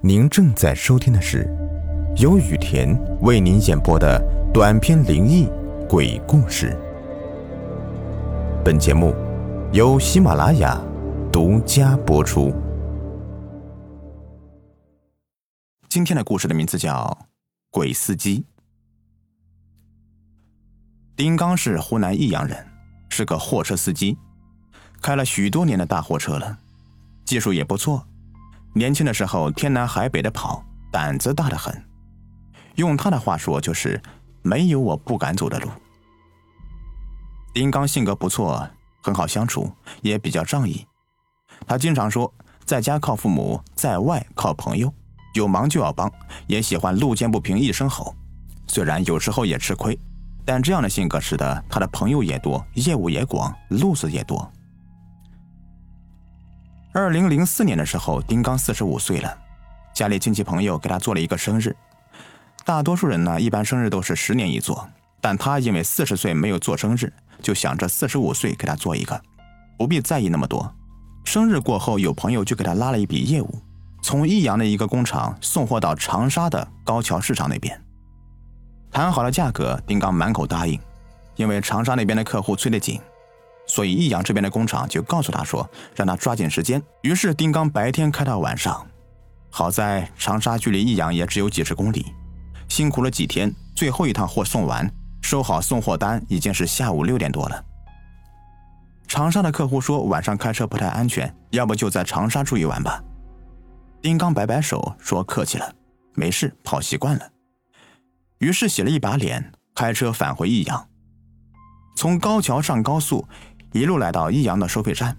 您正在收听的是由雨田为您演播的短篇灵异鬼故事。本节目由喜马拉雅独家播出。今天的故事的名字叫《鬼司机》。丁刚是湖南益阳人，是个货车司机，开了许多年的大货车了，技术也不错。年轻的时候天南海北的跑，胆子大得很。用他的话说，就是没有我不敢走的路。丁刚性格不错，很好相处，也比较仗义。他经常说，在家靠父母，在外靠朋友，有忙就要帮，也喜欢路见不平一声吼。虽然有时候也吃亏，但这样的性格使得他的朋友也多，业务也广，路子也多。二零零四年的时候，丁刚四十五岁了，家里亲戚朋友给他做了一个生日。大多数人呢，一般生日都是十年一做，但他因为四十岁没有做生日，就想着四十五岁给他做一个，不必在意那么多。生日过后，有朋友就给他拉了一笔业务，从益阳的一个工厂送货到长沙的高桥市场那边。谈好了价格，丁刚满口答应，因为长沙那边的客户催得紧。所以益阳这边的工厂就告诉他说，让他抓紧时间。于是丁刚白天开到晚上，好在长沙距离益阳也只有几十公里，辛苦了几天，最后一趟货送完，收好送货单，已经是下午六点多了。长沙的客户说晚上开车不太安全，要不就在长沙住一晚吧。丁刚摆摆手说客气了，没事，跑习惯了。于是洗了一把脸，开车返回益阳，从高桥上高速。一路来到益阳的收费站，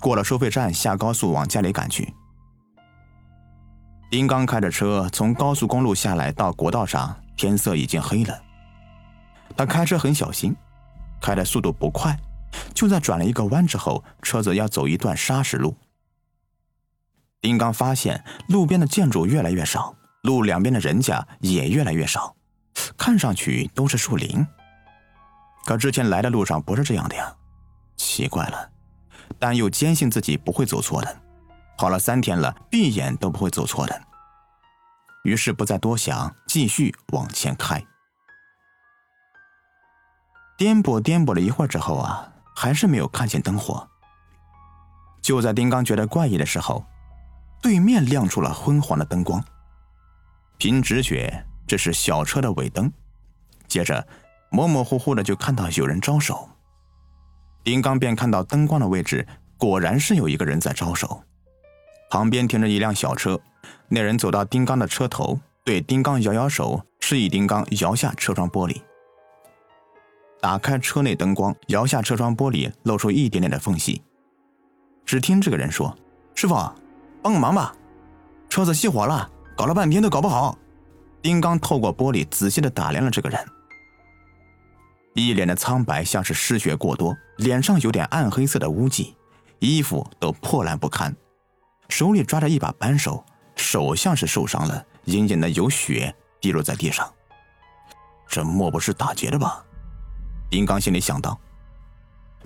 过了收费站，下高速往家里赶去。丁刚开着车从高速公路下来，到国道上，天色已经黑了。他开车很小心，开的速度不快，就在转了一个弯之后，车子要走一段砂石路。丁刚发现路边的建筑越来越少，路两边的人家也越来越少，看上去都是树林。可之前来的路上不是这样的呀。奇怪了，但又坚信自己不会走错的。跑了三天了，闭眼都不会走错的。于是不再多想，继续往前开。颠簸颠簸了一会儿之后啊，还是没有看见灯火。就在丁刚觉得怪异的时候，对面亮出了昏黄的灯光。凭直觉，这是小车的尾灯。接着，模模糊糊的就看到有人招手。丁刚便看到灯光的位置，果然是有一个人在招手。旁边停着一辆小车，那人走到丁刚的车头，对丁刚摇摇手，示意丁刚摇下车窗玻璃。打开车内灯光，摇下车窗玻璃，露出一点点的缝隙。只听这个人说：“师傅，帮个忙吧，车子熄火了，搞了半天都搞不好。”丁刚透过玻璃仔细的打量了这个人。一脸的苍白，像是失血过多，脸上有点暗黑色的污迹，衣服都破烂不堪，手里抓着一把扳手，手像是受伤了，隐隐的有血滴落在地上。这莫不是打劫的吧？丁刚心里想到。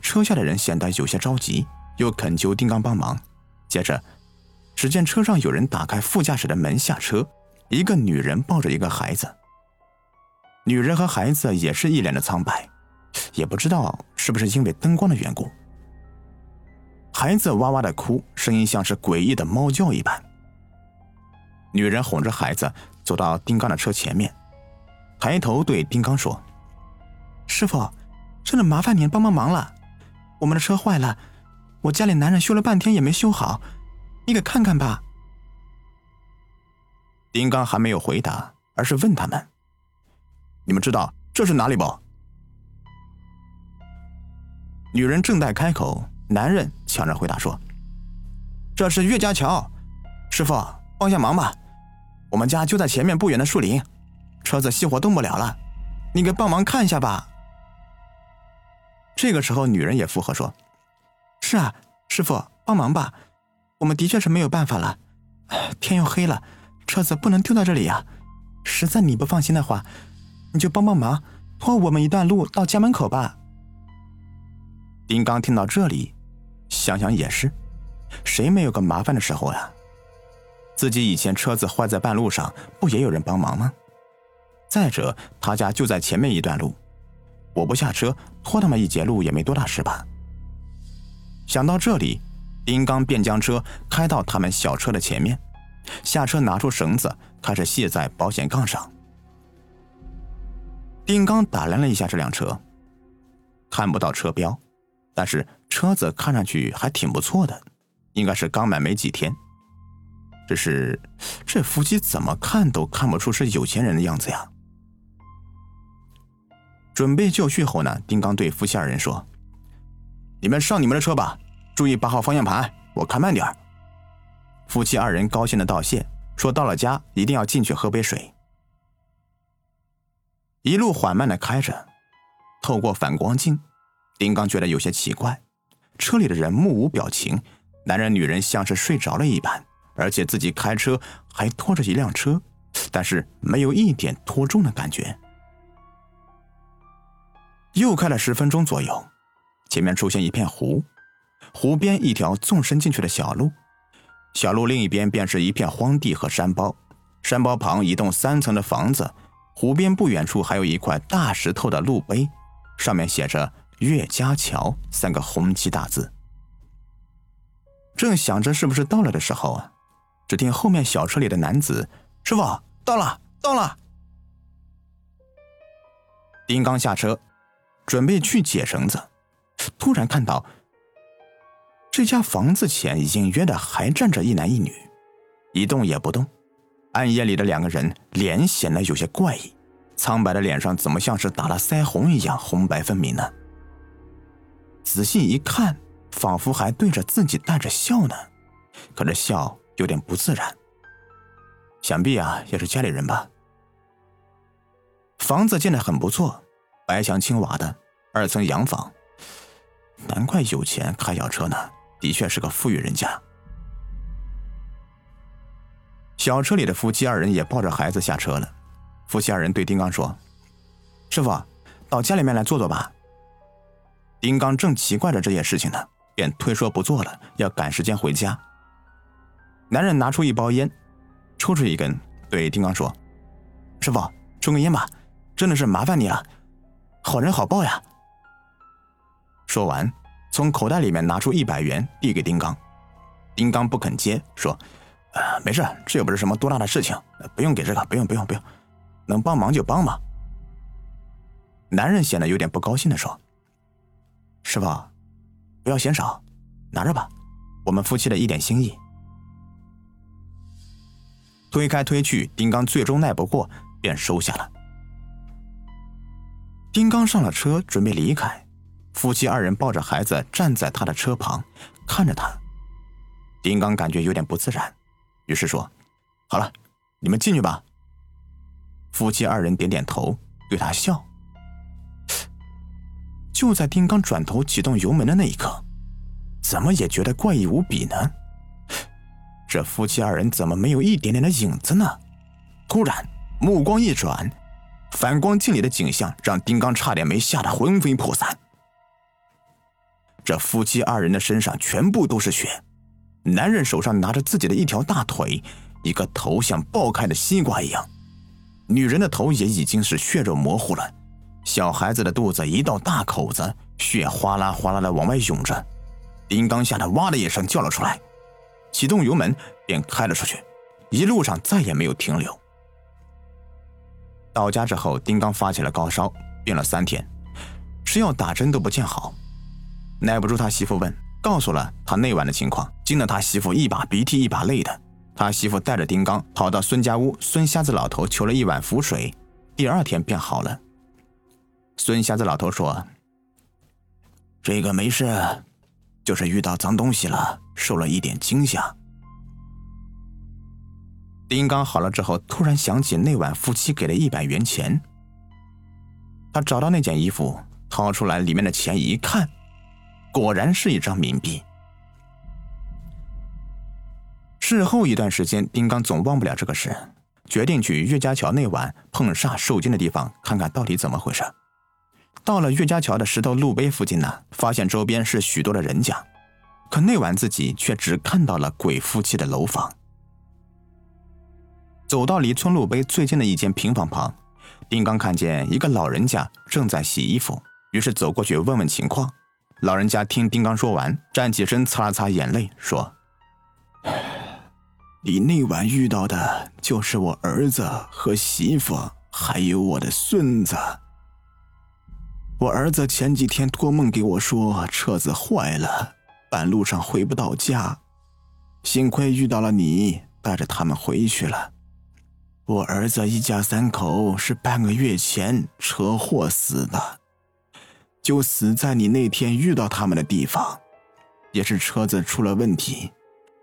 车下的人显得有些着急，又恳求丁刚帮忙。接着，只见车上有人打开副驾驶的门下车，一个女人抱着一个孩子。女人和孩子也是一脸的苍白，也不知道是不是因为灯光的缘故。孩子哇哇的哭，声音像是诡异的猫叫一般。女人哄着孩子走到丁刚的车前面，抬头对丁刚说：“师傅，真的麻烦您帮帮忙了，我们的车坏了，我家里男人修了半天也没修好，你给看看吧。”丁刚还没有回答，而是问他们。你们知道这是哪里不？女人正待开口，男人抢着回答说：“这是岳家桥，师傅帮下忙吧，我们家就在前面不远的树林，车子熄火动不了了，你给帮忙看一下吧。”这个时候，女人也附和说：“是啊，师傅帮忙吧，我们的确是没有办法了，天又黑了，车子不能丢在这里呀，实在你不放心的话。”你就帮帮忙，拖我们一段路到家门口吧。丁刚听到这里，想想也是，谁没有个麻烦的时候呀？自己以前车子坏在半路上，不也有人帮忙吗？再者，他家就在前面一段路，我不下车拖他们一截路也没多大事吧？想到这里，丁刚便将车开到他们小车的前面，下车拿出绳子，开始卸在保险杠上。丁刚打量了一下这辆车，看不到车标，但是车子看上去还挺不错的，应该是刚买没几天。只是这夫妻怎么看都看不出是有钱人的样子呀。准备就绪后呢，丁刚对夫妻二人说：“你们上你们的车吧，注意把好方向盘，我开慢点夫妻二人高兴的道谢，说到了家一定要进去喝杯水。一路缓慢的开着，透过反光镜，丁刚觉得有些奇怪，车里的人目无表情，男人女人像是睡着了一般，而且自己开车还拖着一辆车，但是没有一点拖重的感觉。又开了十分钟左右，前面出现一片湖，湖边一条纵深进去的小路，小路另一边便是一片荒地和山包，山包旁一栋三层的房子，湖边不远处还有一块大石头的路碑，上面写着“岳家桥”三个红旗大字。正想着是不是到了的时候啊，只听后面小车里的男子：“师傅，到了，到了！”丁刚下车。准备去解绳子，突然看到这家房子前隐约的还站着一男一女，一动也不动。暗夜里的两个人脸显得有些怪异，苍白的脸上怎么像是打了腮红一样红白分明呢？仔细一看，仿佛还对着自己带着笑呢，可这笑有点不自然。想必啊，也是家里人吧。房子建的很不错。白墙青瓦的二层洋房，难怪有钱开小车呢，的确是个富裕人家。小车里的夫妻二人也抱着孩子下车了。夫妻二人对丁刚说：“师傅，到家里面来坐坐吧。”丁刚正奇怪着这件事情呢，便推说不做了，要赶时间回家。男人拿出一包烟，抽出一根，对丁刚说：“师傅，抽根烟吧，真的是麻烦你了。”好人好报呀！说完，从口袋里面拿出一百元递给丁刚。丁刚不肯接，说：“呃，没事，这又不是什么多大的事情，不用给这个，不用，不用，不用，能帮忙就帮忙。”男人显得有点不高兴的说：“师傅，不要嫌少，拿着吧，我们夫妻的一点心意。”推开推去，丁刚最终耐不过，便收下了。丁刚上了车，准备离开。夫妻二人抱着孩子站在他的车旁，看着他。丁刚感觉有点不自然，于是说：“好了，你们进去吧。”夫妻二人点点头，对他笑。就在丁刚转头启动油门的那一刻，怎么也觉得怪异无比呢？这夫妻二人怎么没有一点点的影子呢？突然，目光一转。反光镜里的景象让丁刚差点没吓得魂飞魄散。这夫妻二人的身上全部都是血，男人手上拿着自己的一条大腿，一个头像爆开的西瓜一样；女人的头也已经是血肉模糊了，小孩子的肚子一道大口子，血哗啦哗啦的往外涌着。丁刚吓得哇的一声叫了出来，启动油门便开了出去，一路上再也没有停留。到家之后，丁刚发起了高烧，病了三天，吃药打针都不见好，耐不住他媳妇问，告诉了他那晚的情况，惊得他媳妇一把鼻涕一把泪的。他媳妇带着丁刚跑到孙家屋，孙瞎子老头求了一碗符水，第二天便好了。孙瞎子老头说：“这个没事，就是遇到脏东西了，受了一点惊吓。”丁刚好了之后，突然想起那晚夫妻给了一百元钱。他找到那件衣服，掏出来里面的钱一看，果然是一张冥币。事后一段时间，丁刚总忘不了这个事，决定去岳家桥那晚碰煞受惊的地方看看到底怎么回事。到了岳家桥的石头路碑附近呢，发现周边是许多的人家，可那晚自己却只看到了鬼夫妻的楼房。走到离村路碑最近的一间平房旁，丁刚看见一个老人家正在洗衣服，于是走过去问问情况。老人家听丁刚说完，站起身，擦了擦眼泪，说：“你那晚遇到的就是我儿子和媳妇，还有我的孙子。我儿子前几天托梦给我说车子坏了，半路上回不到家，幸亏遇到了你，带着他们回去了。我儿子一家三口是半个月前车祸死的。”就死在你那天遇到他们的地方，也是车子出了问题。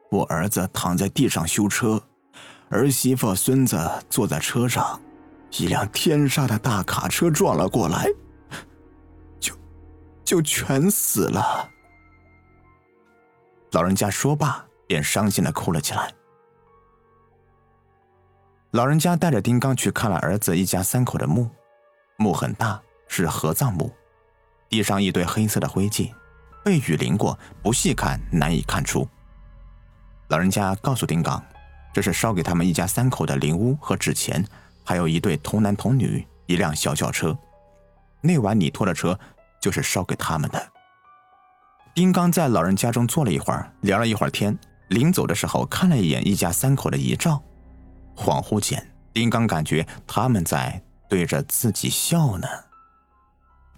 我儿子躺在地上修车，儿媳妇、孙子坐在车上，一辆天杀的大卡车撞了过来，就就全死了。老人家说罢，便伤心的哭了起来。老人家带着丁刚去看了儿子一家三口的墓，墓很大，是合葬墓。地上一堆黑色的灰烬，被雨淋过，不细看难以看出。老人家告诉丁刚，这是烧给他们一家三口的灵屋和纸钱，还有一对童男童女，一辆小轿车。那晚你拖的车就是烧给他们的。丁刚在老人家中坐了一会儿，聊了一会儿天，临走的时候看了一眼一家三口的遗照，恍惚间，丁刚感觉他们在对着自己笑呢。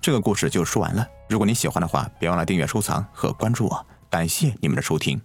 这个故事就说完了。如果你喜欢的话，别忘了订阅、收藏和关注我。感谢你们的收听。